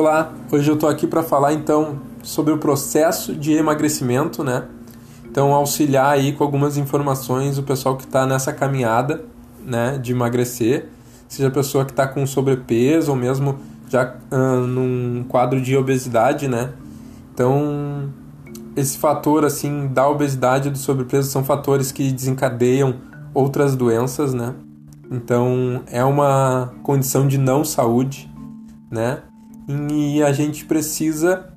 Olá, hoje eu estou aqui para falar então sobre o processo de emagrecimento, né? Então auxiliar aí com algumas informações o pessoal que está nessa caminhada, né, de emagrecer, seja a pessoa que está com sobrepeso ou mesmo já uh, num quadro de obesidade, né? Então esse fator assim da obesidade e do sobrepeso são fatores que desencadeiam outras doenças, né? Então é uma condição de não saúde, né? E a gente precisa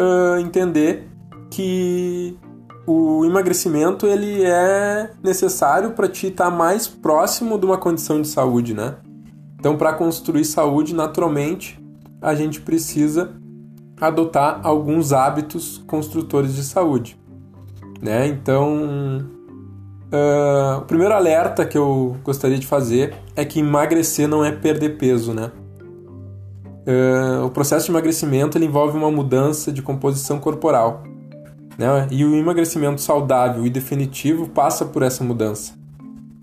uh, entender que o emagrecimento ele é necessário para te estar tá mais próximo de uma condição de saúde, né? Então, para construir saúde, naturalmente, a gente precisa adotar alguns hábitos construtores de saúde, né? Então, uh, o primeiro alerta que eu gostaria de fazer é que emagrecer não é perder peso, né? Uh, o processo de emagrecimento envolve uma mudança de composição corporal. Né? E o emagrecimento saudável e definitivo passa por essa mudança.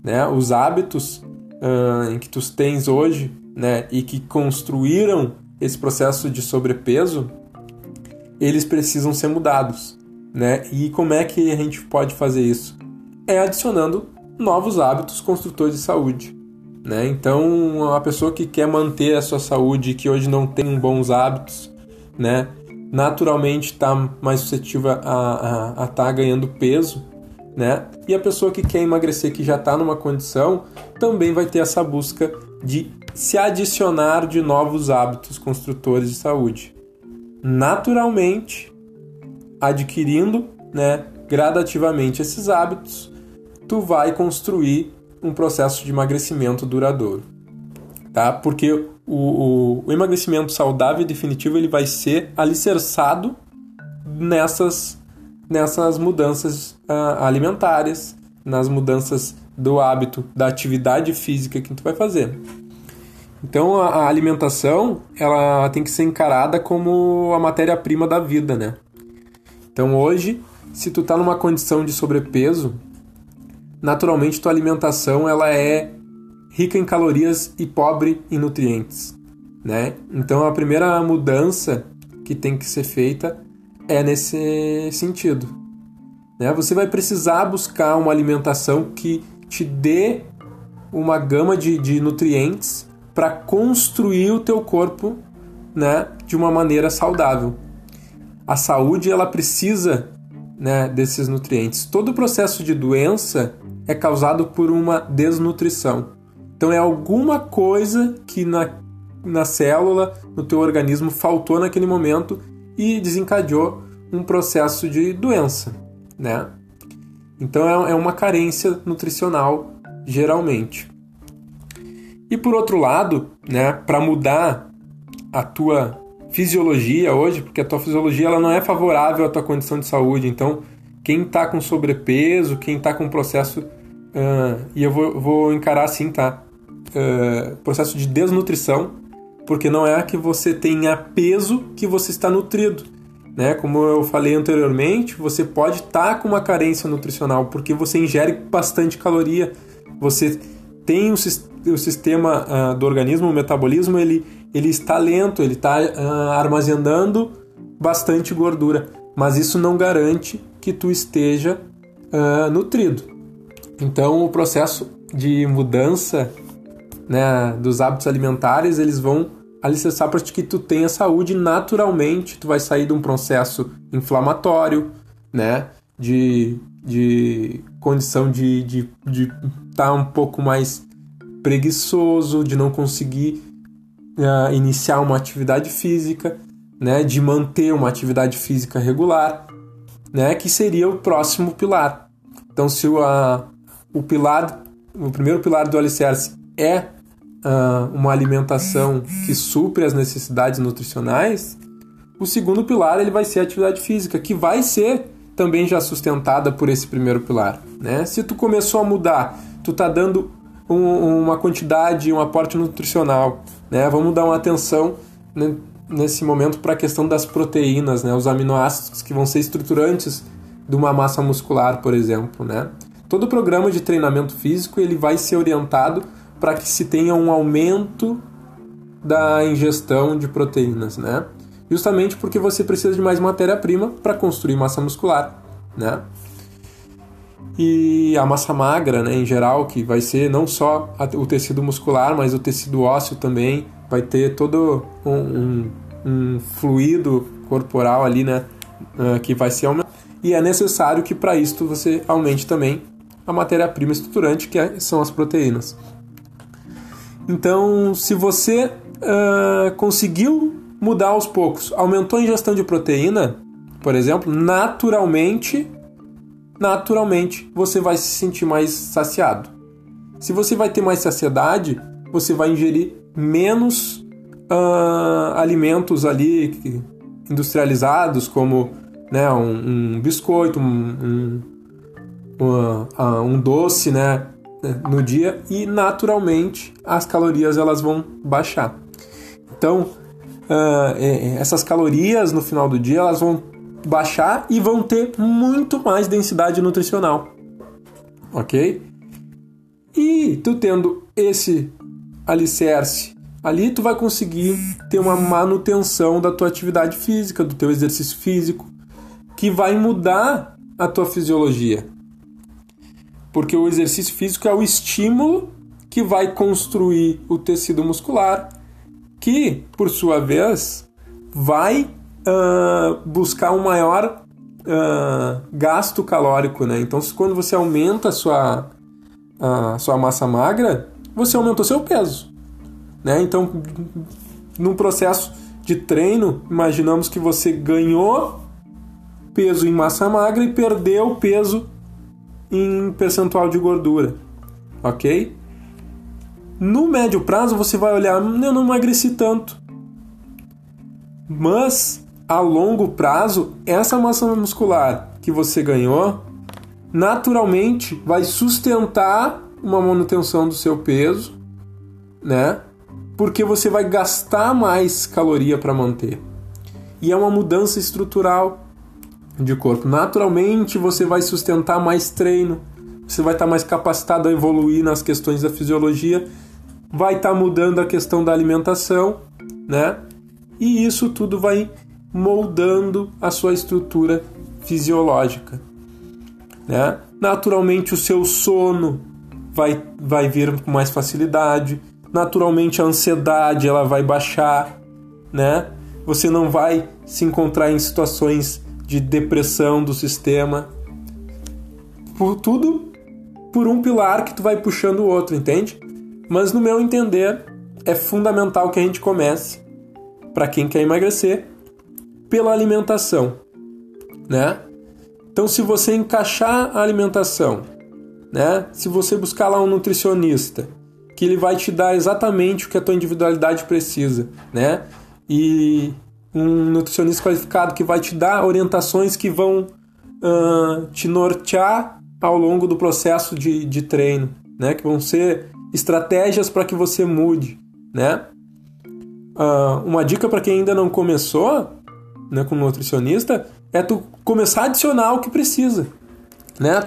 Né? Os hábitos uh, em que tu tens hoje né, e que construíram esse processo de sobrepeso, eles precisam ser mudados. Né? E como é que a gente pode fazer isso? É adicionando novos hábitos construtores de saúde. Né? Então, a pessoa que quer manter a sua saúde, que hoje não tem bons hábitos, né? naturalmente está mais suscetível a estar tá ganhando peso. Né? E a pessoa que quer emagrecer, que já está numa condição, também vai ter essa busca de se adicionar de novos hábitos construtores de saúde. Naturalmente, adquirindo né, gradativamente esses hábitos, tu vai construir um processo de emagrecimento duradouro, tá? Porque o, o, o emagrecimento saudável e definitivo ele vai ser alicerçado nessas, nessas mudanças uh, alimentares, nas mudanças do hábito, da atividade física que tu vai fazer. Então a, a alimentação ela tem que ser encarada como a matéria-prima da vida, né? Então hoje, se tu tá numa condição de sobrepeso, naturalmente tua alimentação ela é rica em calorias e pobre em nutrientes, né? Então a primeira mudança que tem que ser feita é nesse sentido, né? Você vai precisar buscar uma alimentação que te dê uma gama de, de nutrientes para construir o teu corpo, né, de uma maneira saudável. A saúde ela precisa né, desses nutrientes. Todo o processo de doença é causado por uma desnutrição. Então é alguma coisa que na, na célula, no teu organismo, faltou naquele momento e desencadeou um processo de doença, né? Então é, é uma carência nutricional, geralmente. E por outro lado, né, para mudar a tua fisiologia hoje, porque a tua fisiologia ela não é favorável à tua condição de saúde, então quem está com sobrepeso, quem está com processo Uh, e eu vou, vou, encarar assim, tá? Uh, processo de desnutrição, porque não é que você tenha peso que você está nutrido. Né? Como eu falei anteriormente, você pode estar tá com uma carência nutricional, porque você ingere bastante caloria, você tem o, sistema uh, do organismo, o metabolismo, ele, ele está lento, ele está armazenando bastante gordura, mas isso não garante que tu esteja nutrido. Então, o processo de mudança né, dos hábitos alimentares, eles vão alicerçar para que tu tenha saúde naturalmente, tu vai sair de um processo inflamatório, né, de, de condição de estar de, de tá um pouco mais preguiçoso, de não conseguir uh, iniciar uma atividade física, né, de manter uma atividade física regular, né, que seria o próximo pilar. Então, se a, o pilar, o primeiro pilar do alicerce é uh, uma alimentação que supre as necessidades nutricionais, o segundo pilar ele vai ser a atividade física, que vai ser também já sustentada por esse primeiro pilar. Né? Se tu começou a mudar, tu tá dando um, uma quantidade, um aporte nutricional, né? Vamos dar uma atenção né, nesse momento para a questão das proteínas, né? Os aminoácidos que vão ser estruturantes de uma massa muscular, por exemplo, né? Todo programa de treinamento físico ele vai ser orientado para que se tenha um aumento da ingestão de proteínas, né? justamente porque você precisa de mais matéria-prima para construir massa muscular, né? E a massa magra, né, em geral, que vai ser não só o tecido muscular, mas o tecido ósseo também, vai ter todo um, um, um fluido corporal ali, né, uh, que vai ser aumentado. E é necessário que para isso você aumente também a matéria-prima estruturante, que é, são as proteínas. Então, se você uh, conseguiu mudar aos poucos, aumentou a ingestão de proteína, por exemplo, naturalmente, naturalmente você vai se sentir mais saciado. Se você vai ter mais saciedade, você vai ingerir menos uh, alimentos ali industrializados, como né, um, um biscoito, um, um doce, né, no dia e naturalmente as calorias elas vão baixar. Então uh, essas calorias no final do dia elas vão baixar e vão ter muito mais densidade nutricional, ok? E tu tendo esse alicerce ali, tu vai conseguir ter uma manutenção da tua atividade física, do teu exercício físico, que vai mudar a tua fisiologia. Porque o exercício físico é o estímulo que vai construir o tecido muscular, que, por sua vez, vai uh, buscar um maior uh, gasto calórico. Né? Então, quando você aumenta a sua, sua massa magra, você aumentou seu peso. Né? Então, num processo de treino, imaginamos que você ganhou peso em massa magra e perdeu peso em percentual de gordura, ok? No médio prazo você vai olhar, eu não emagreci tanto. Mas a longo prazo, essa massa muscular que você ganhou naturalmente vai sustentar uma manutenção do seu peso, né? Porque você vai gastar mais caloria para manter. E é uma mudança estrutural de corpo. Naturalmente você vai sustentar mais treino, você vai estar mais capacitado a evoluir nas questões da fisiologia, vai estar mudando a questão da alimentação, né? E isso tudo vai moldando a sua estrutura fisiológica, né? Naturalmente o seu sono vai vai vir com mais facilidade, naturalmente a ansiedade ela vai baixar, né? Você não vai se encontrar em situações de depressão do sistema. Por tudo por um pilar que tu vai puxando o outro, entende? Mas no meu entender, é fundamental que a gente comece para quem quer emagrecer pela alimentação, né? Então, se você encaixar a alimentação, né? Se você buscar lá um nutricionista, que ele vai te dar exatamente o que a tua individualidade precisa, né? E um nutricionista qualificado que vai te dar orientações que vão uh, te nortear ao longo do processo de, de treino, né? Que vão ser estratégias para que você mude, né? Uh, uma dica para quem ainda não começou, né, com nutricionista, é tu começar a adicionar o que precisa, né?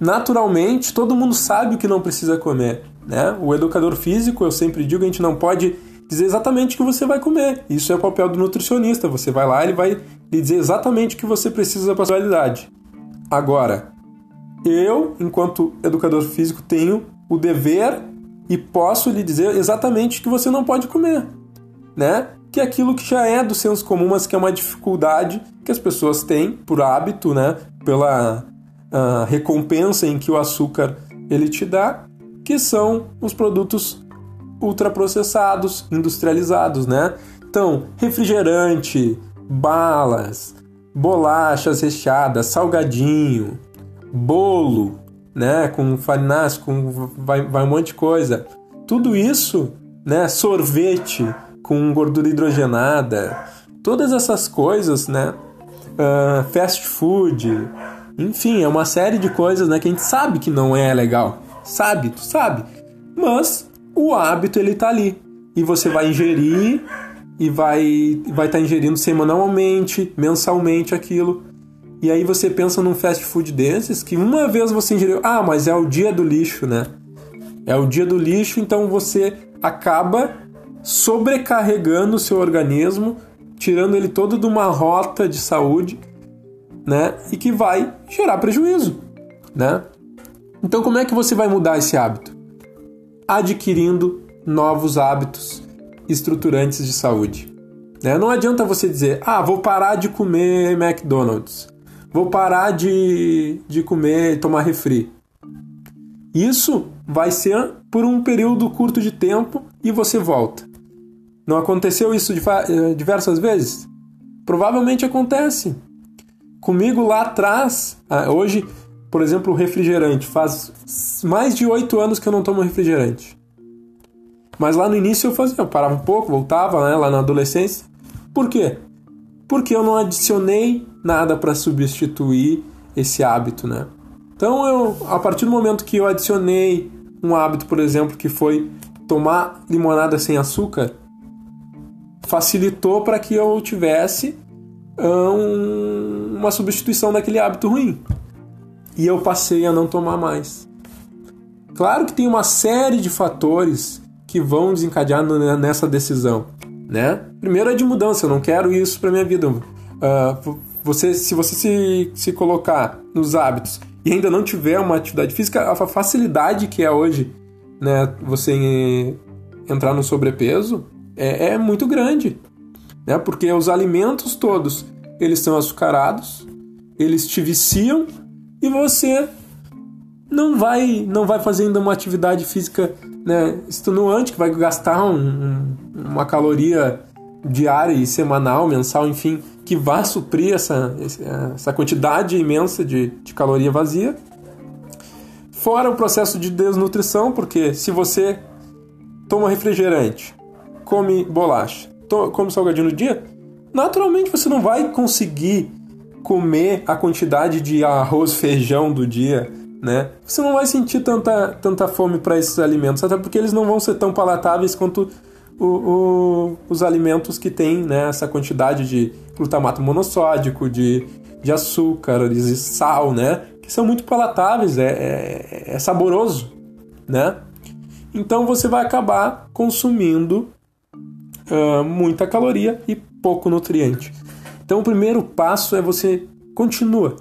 Naturalmente, todo mundo sabe o que não precisa comer, né? O educador físico, eu sempre digo, a gente não pode dizer exatamente o que você vai comer. Isso é o papel do nutricionista. Você vai lá, ele vai lhe dizer exatamente o que você precisa para sua realidade. Agora, eu, enquanto educador físico, tenho o dever e posso lhe dizer exatamente o que você não pode comer, né? Que é aquilo que já é do senso comum, mas que é uma dificuldade que as pessoas têm por hábito, né? Pela uh, recompensa em que o açúcar ele te dá, que são os produtos ultraprocessados, industrializados, né? Então, refrigerante, balas, bolachas recheadas, salgadinho, bolo, né, com farináceo, com vai, vai um monte de coisa. Tudo isso, né, sorvete com gordura hidrogenada, todas essas coisas, né, uh, fast food, enfim, é uma série de coisas, né, que a gente sabe que não é legal, sabe, tu sabe, mas o hábito ele tá ali. E você vai ingerir e vai vai estar tá ingerindo semanalmente, mensalmente aquilo. E aí você pensa num fast food desses que uma vez você ingeriu, ah, mas é o dia do lixo, né? É o dia do lixo, então você acaba sobrecarregando o seu organismo tirando ele todo de uma rota de saúde, né? E que vai gerar prejuízo, né? Então, como é que você vai mudar esse hábito? Adquirindo novos hábitos estruturantes de saúde. Né? Não adianta você dizer, ah, vou parar de comer McDonald's, vou parar de, de comer, tomar refri. Isso vai ser por um período curto de tempo e você volta. Não aconteceu isso eh, diversas vezes? Provavelmente acontece. Comigo lá atrás, ah, hoje, por exemplo, refrigerante. Faz mais de oito anos que eu não tomo refrigerante. Mas lá no início eu fazia, eu parava um pouco, voltava né, lá na adolescência. Por quê? Porque eu não adicionei nada para substituir esse hábito, né? Então eu, a partir do momento que eu adicionei um hábito, por exemplo, que foi tomar limonada sem açúcar, facilitou para que eu tivesse um, uma substituição daquele hábito ruim. E eu passei a não tomar mais. Claro que tem uma série de fatores que vão desencadear nessa decisão, né? Primeiro é de mudança, eu não quero isso para minha vida. Uh, você, se você se, se colocar nos hábitos e ainda não tiver uma atividade física, a facilidade que é hoje, né, você entrar no sobrepeso é, é muito grande, né? Porque os alimentos todos eles são açucarados, eles te viciam e você não vai não vai fazendo uma atividade física né, extenuante que vai gastar um, um, uma caloria diária e semanal, mensal, enfim, que vá suprir essa, essa quantidade imensa de, de caloria vazia. Fora o processo de desnutrição, porque se você toma refrigerante, come bolacha, toma, come salgadinho no dia, naturalmente você não vai conseguir comer a quantidade de arroz, feijão do dia, né? Você não vai sentir tanta, tanta fome para esses alimentos, até porque eles não vão ser tão palatáveis quanto o, o, os alimentos que têm né, essa quantidade de glutamato monossódico, de, de açúcar, de sal, né? Que são muito palatáveis, é, é, é saboroso, né? Então você vai acabar consumindo uh, muita caloria e pouco nutriente. Então o primeiro passo é você continua,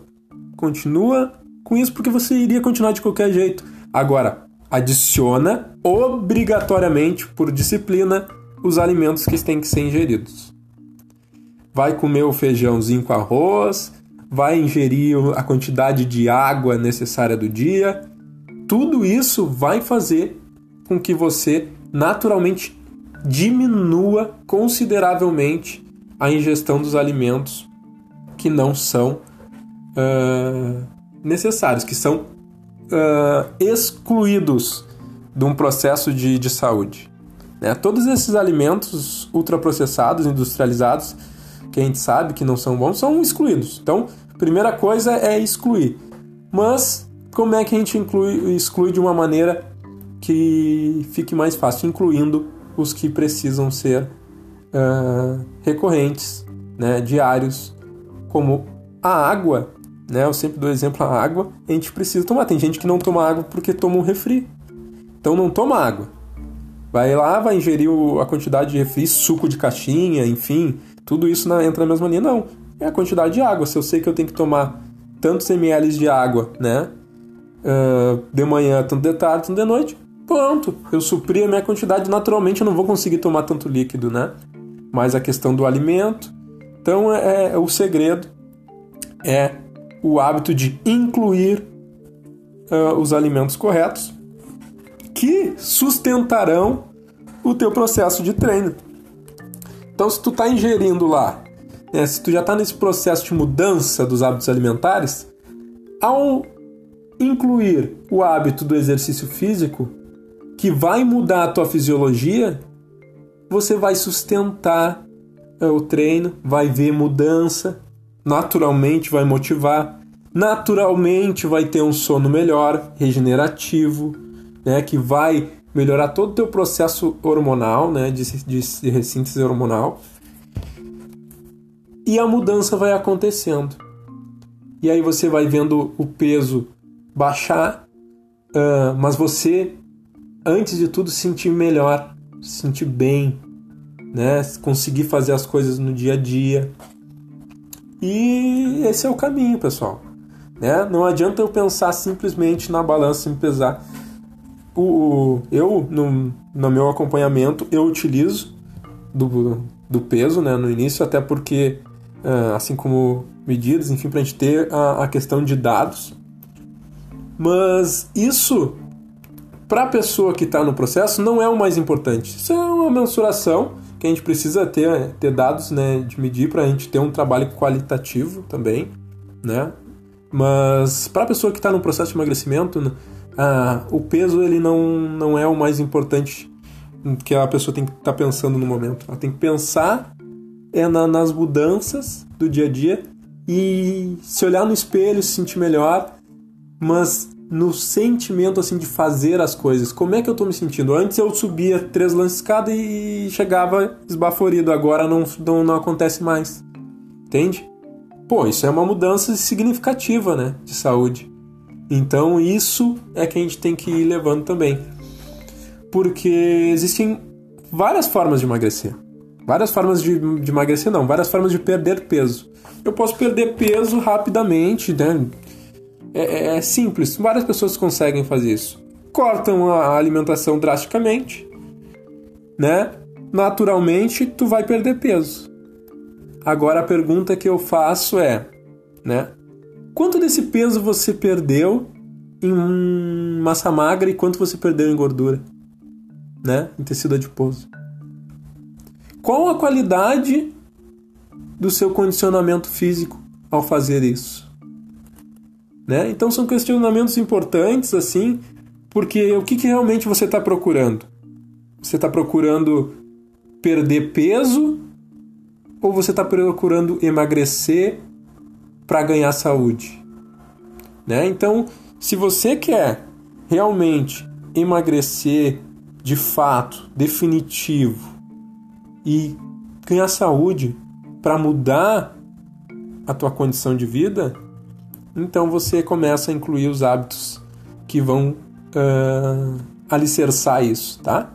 continua com isso porque você iria continuar de qualquer jeito. Agora, adiciona obrigatoriamente por disciplina os alimentos que têm que ser ingeridos. Vai comer o feijãozinho com arroz, vai ingerir a quantidade de água necessária do dia. Tudo isso vai fazer com que você naturalmente diminua consideravelmente a ingestão dos alimentos que não são uh, necessários, que são uh, excluídos de um processo de, de saúde. Né? Todos esses alimentos ultraprocessados, industrializados, que a gente sabe que não são bons, são excluídos. Então, primeira coisa é excluir. Mas como é que a gente inclui, exclui de uma maneira que fique mais fácil, incluindo os que precisam ser uh, recorrentes, né, diários, como a água. Né, eu sempre dou exemplo a água, a gente precisa tomar. Tem gente que não toma água porque toma um refri. Então não toma água. Vai lá, vai ingerir a quantidade de refri, suco de caixinha, enfim, tudo isso na, entra na mesma linha. Não, é a quantidade de água. Se eu sei que eu tenho que tomar tantos ml de água, né? Uh, de manhã, tanto de tarde, tanto de noite, pronto. Eu supri a minha quantidade. Naturalmente eu não vou conseguir tomar tanto líquido, né? Mas a questão do alimento. Então é, é o segredo é o hábito de incluir uh, os alimentos corretos que sustentarão o teu processo de treino. Então, se tu está ingerindo lá, né, se tu já está nesse processo de mudança dos hábitos alimentares, ao incluir o hábito do exercício físico, que vai mudar a tua fisiologia, você vai sustentar é, o treino, vai ver mudança, naturalmente vai motivar, naturalmente vai ter um sono melhor, regenerativo, né, que vai melhorar todo o teu processo hormonal, né, de, de, de hormonal. E a mudança vai acontecendo. E aí você vai vendo o peso baixar, uh, mas você, antes de tudo, sentir melhor, sentir bem, né? Conseguir fazer as coisas no dia a dia. E esse é o caminho, pessoal. Né? Não adianta eu pensar simplesmente na balança e pesar. O, eu, no, no meu acompanhamento, eu utilizo do, do peso né, no início, até porque, uh, assim como medidas, enfim, para a gente ter a, a questão de dados. Mas isso, para a pessoa que está no processo, não é o mais importante. Isso é uma mensuração que a gente precisa ter, ter dados né, de medir para a gente ter um trabalho qualitativo também, né? Mas para a pessoa que está no processo de emagrecimento, uh, o peso ele não, não é o mais importante que a pessoa tem que estar tá pensando no momento. Ela tem que pensar é na, nas mudanças do dia a dia e se olhar no espelho, se sentir melhor, mas no sentimento assim de fazer as coisas. Como é que eu estou me sentindo? Antes eu subia três lances escada e chegava esbaforido, agora não, não, não acontece mais. Entende? Pô, isso é uma mudança significativa, né, de saúde. Então isso é que a gente tem que ir levando também. Porque existem várias formas de emagrecer. Várias formas de, de emagrecer, não, várias formas de perder peso. Eu posso perder peso rapidamente, né? É, é, é simples, várias pessoas conseguem fazer isso. Cortam a alimentação drasticamente, né? Naturalmente, tu vai perder peso. Agora a pergunta que eu faço é, né? Quanto desse peso você perdeu em massa magra e quanto você perdeu em gordura, né? Em tecido adiposo. Qual a qualidade do seu condicionamento físico ao fazer isso? Né? Então são questionamentos importantes assim, porque o que, que realmente você está procurando? Você está procurando perder peso ou você está procurando emagrecer para ganhar saúde? Né? Então, se você quer realmente emagrecer de fato, definitivo e ganhar saúde para mudar a tua condição de vida, então você começa a incluir os hábitos que vão uh, alicerçar isso, tá?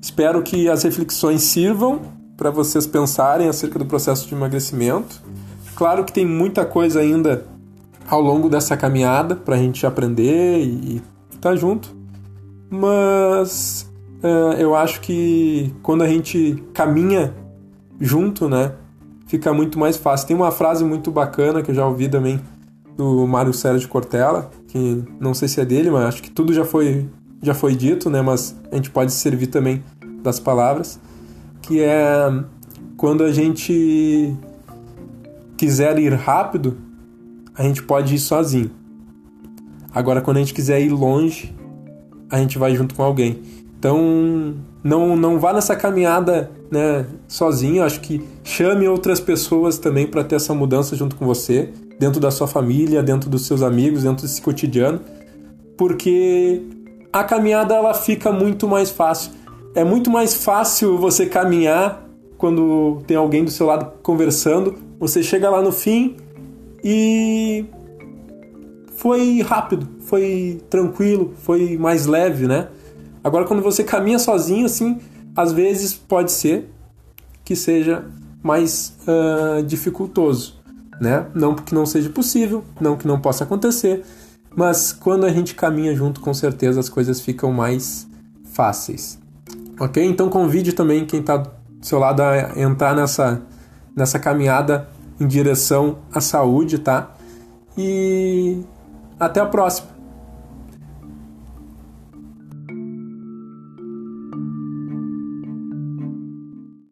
Espero que as reflexões sirvam para vocês pensarem acerca do processo de emagrecimento. Claro que tem muita coisa ainda ao longo dessa caminhada para a gente aprender e estar tá junto, mas uh, eu acho que quando a gente caminha junto, né, fica muito mais fácil. Tem uma frase muito bacana que eu já ouvi também do Mário Sérgio Cortella, que não sei se é dele, mas acho que tudo já foi já foi dito, né, mas a gente pode servir também das palavras que é quando a gente quiser ir rápido, a gente pode ir sozinho. Agora, quando a gente quiser ir longe, a gente vai junto com alguém. Então, não, não vá nessa caminhada né, sozinho. Acho que chame outras pessoas também para ter essa mudança junto com você, dentro da sua família, dentro dos seus amigos, dentro desse cotidiano, porque a caminhada ela fica muito mais fácil é muito mais fácil você caminhar quando tem alguém do seu lado conversando. Você chega lá no fim e foi rápido, foi tranquilo, foi mais leve, né? Agora quando você caminha sozinho, assim, às vezes pode ser que seja mais uh, dificultoso, né? Não porque não seja possível, não que não possa acontecer, mas quando a gente caminha junto, com certeza as coisas ficam mais fáceis. Ok? Então convide também quem está do seu lado a entrar nessa, nessa caminhada em direção à saúde, tá? E até a próxima.